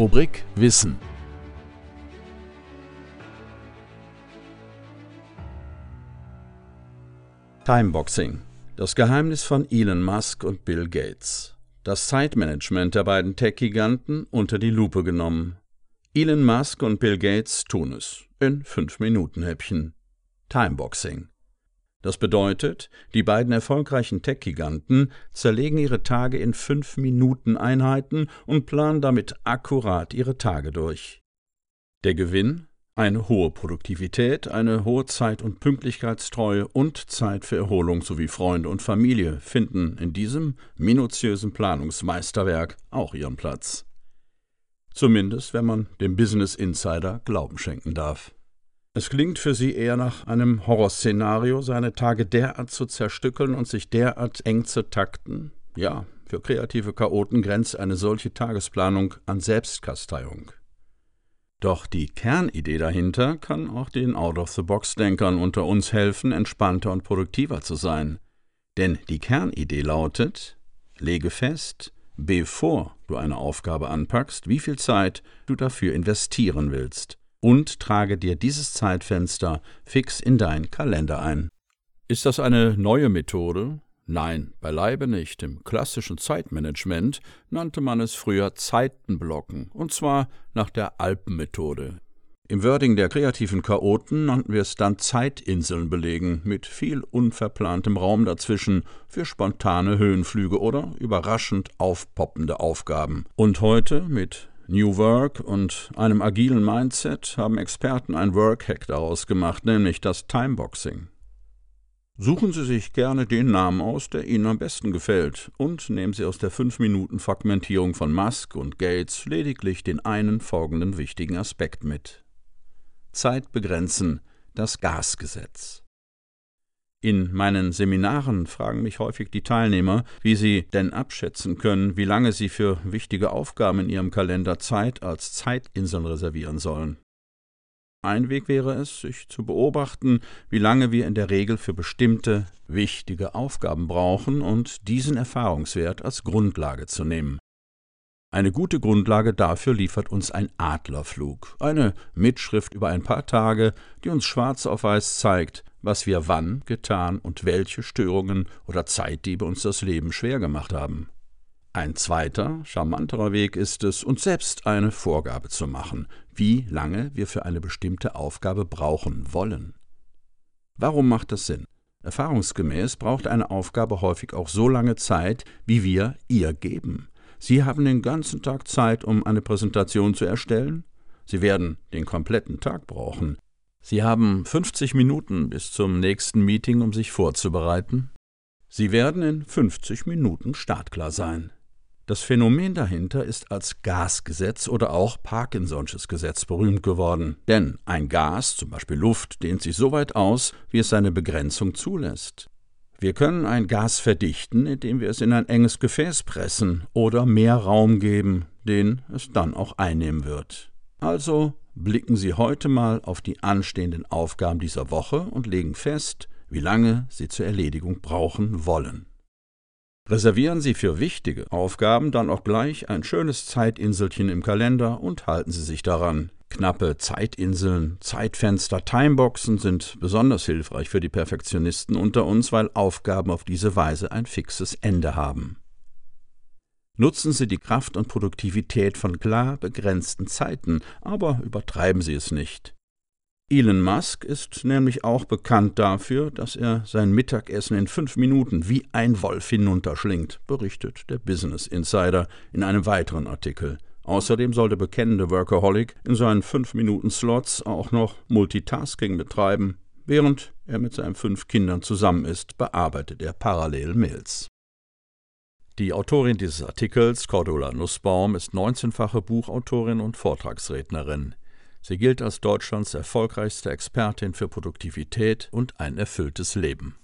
Rubrik Wissen. Timeboxing. Das Geheimnis von Elon Musk und Bill Gates. Das Zeitmanagement der beiden Tech-Giganten unter die Lupe genommen. Elon Musk und Bill Gates tun es in 5-Minuten-Häppchen. Timeboxing. Das bedeutet, die beiden erfolgreichen Tech-Giganten zerlegen ihre Tage in 5-Minuten-Einheiten und planen damit akkurat ihre Tage durch. Der Gewinn? Eine hohe Produktivität, eine hohe Zeit- und Pünktlichkeitstreue und Zeit für Erholung sowie Freunde und Familie finden in diesem minutiösen Planungsmeisterwerk auch ihren Platz. Zumindest, wenn man dem Business Insider Glauben schenken darf. Es klingt für sie eher nach einem Horrorszenario, seine Tage derart zu zerstückeln und sich derart eng zu takten. Ja, für kreative Chaoten grenzt eine solche Tagesplanung an Selbstkasteiung. Doch die Kernidee dahinter kann auch den Out-of-the-Box-Denkern unter uns helfen, entspannter und produktiver zu sein. Denn die Kernidee lautet: Lege fest, bevor du eine Aufgabe anpackst, wie viel Zeit du dafür investieren willst und trage dir dieses Zeitfenster fix in deinen Kalender ein. Ist das eine neue Methode? Nein, beileibe nicht. Im klassischen Zeitmanagement nannte man es früher Zeitenblocken, und zwar nach der Alpenmethode. Im Wording der kreativen Chaoten nannten wir es dann Zeitinseln belegen, mit viel unverplantem Raum dazwischen für spontane Höhenflüge oder überraschend aufpoppende Aufgaben. Und heute mit New Work und einem agilen Mindset haben Experten ein Workhack daraus gemacht, nämlich das Timeboxing. Suchen Sie sich gerne den Namen aus, der Ihnen am besten gefällt, und nehmen Sie aus der 5-Minuten-Fragmentierung von Musk und Gates lediglich den einen folgenden wichtigen Aspekt mit. Zeit begrenzen, das Gasgesetz. In meinen Seminaren fragen mich häufig die Teilnehmer, wie sie denn abschätzen können, wie lange sie für wichtige Aufgaben in ihrem Kalender Zeit als Zeitinseln reservieren sollen. Ein Weg wäre es, sich zu beobachten, wie lange wir in der Regel für bestimmte wichtige Aufgaben brauchen und diesen Erfahrungswert als Grundlage zu nehmen. Eine gute Grundlage dafür liefert uns ein Adlerflug, eine Mitschrift über ein paar Tage, die uns schwarz auf weiß zeigt, was wir wann getan und welche Störungen oder Zeitdiebe uns das Leben schwer gemacht haben. Ein zweiter, charmanterer Weg ist es, uns selbst eine Vorgabe zu machen, wie lange wir für eine bestimmte Aufgabe brauchen wollen. Warum macht das Sinn? Erfahrungsgemäß braucht eine Aufgabe häufig auch so lange Zeit, wie wir ihr geben. Sie haben den ganzen Tag Zeit, um eine Präsentation zu erstellen. Sie werden den kompletten Tag brauchen. Sie haben 50 Minuten bis zum nächsten Meeting, um sich vorzubereiten. Sie werden in 50 Minuten startklar sein. Das Phänomen dahinter ist als Gasgesetz oder auch Parkinson'sches Gesetz berühmt geworden. Denn ein Gas, zum Beispiel Luft, dehnt sich so weit aus, wie es seine Begrenzung zulässt. Wir können ein Gas verdichten, indem wir es in ein enges Gefäß pressen oder mehr Raum geben, den es dann auch einnehmen wird. Also blicken Sie heute mal auf die anstehenden Aufgaben dieser Woche und legen fest, wie lange Sie zur Erledigung brauchen wollen. Reservieren Sie für wichtige Aufgaben dann auch gleich ein schönes Zeitinselchen im Kalender und halten Sie sich daran. Knappe Zeitinseln, Zeitfenster, Timeboxen sind besonders hilfreich für die Perfektionisten unter uns, weil Aufgaben auf diese Weise ein fixes Ende haben. Nutzen Sie die Kraft und Produktivität von klar begrenzten Zeiten, aber übertreiben Sie es nicht. Elon Musk ist nämlich auch bekannt dafür, dass er sein Mittagessen in fünf Minuten wie ein Wolf hinunterschlingt, berichtet der Business Insider in einem weiteren Artikel. Außerdem soll der bekennende Workaholic in seinen 5-Minuten-Slots auch noch Multitasking betreiben. Während er mit seinen fünf Kindern zusammen ist, bearbeitet er parallel Mails. Die Autorin dieses Artikels, Cordula Nussbaum, ist 19-fache Buchautorin und Vortragsrednerin. Sie gilt als Deutschlands erfolgreichste Expertin für Produktivität und ein erfülltes Leben.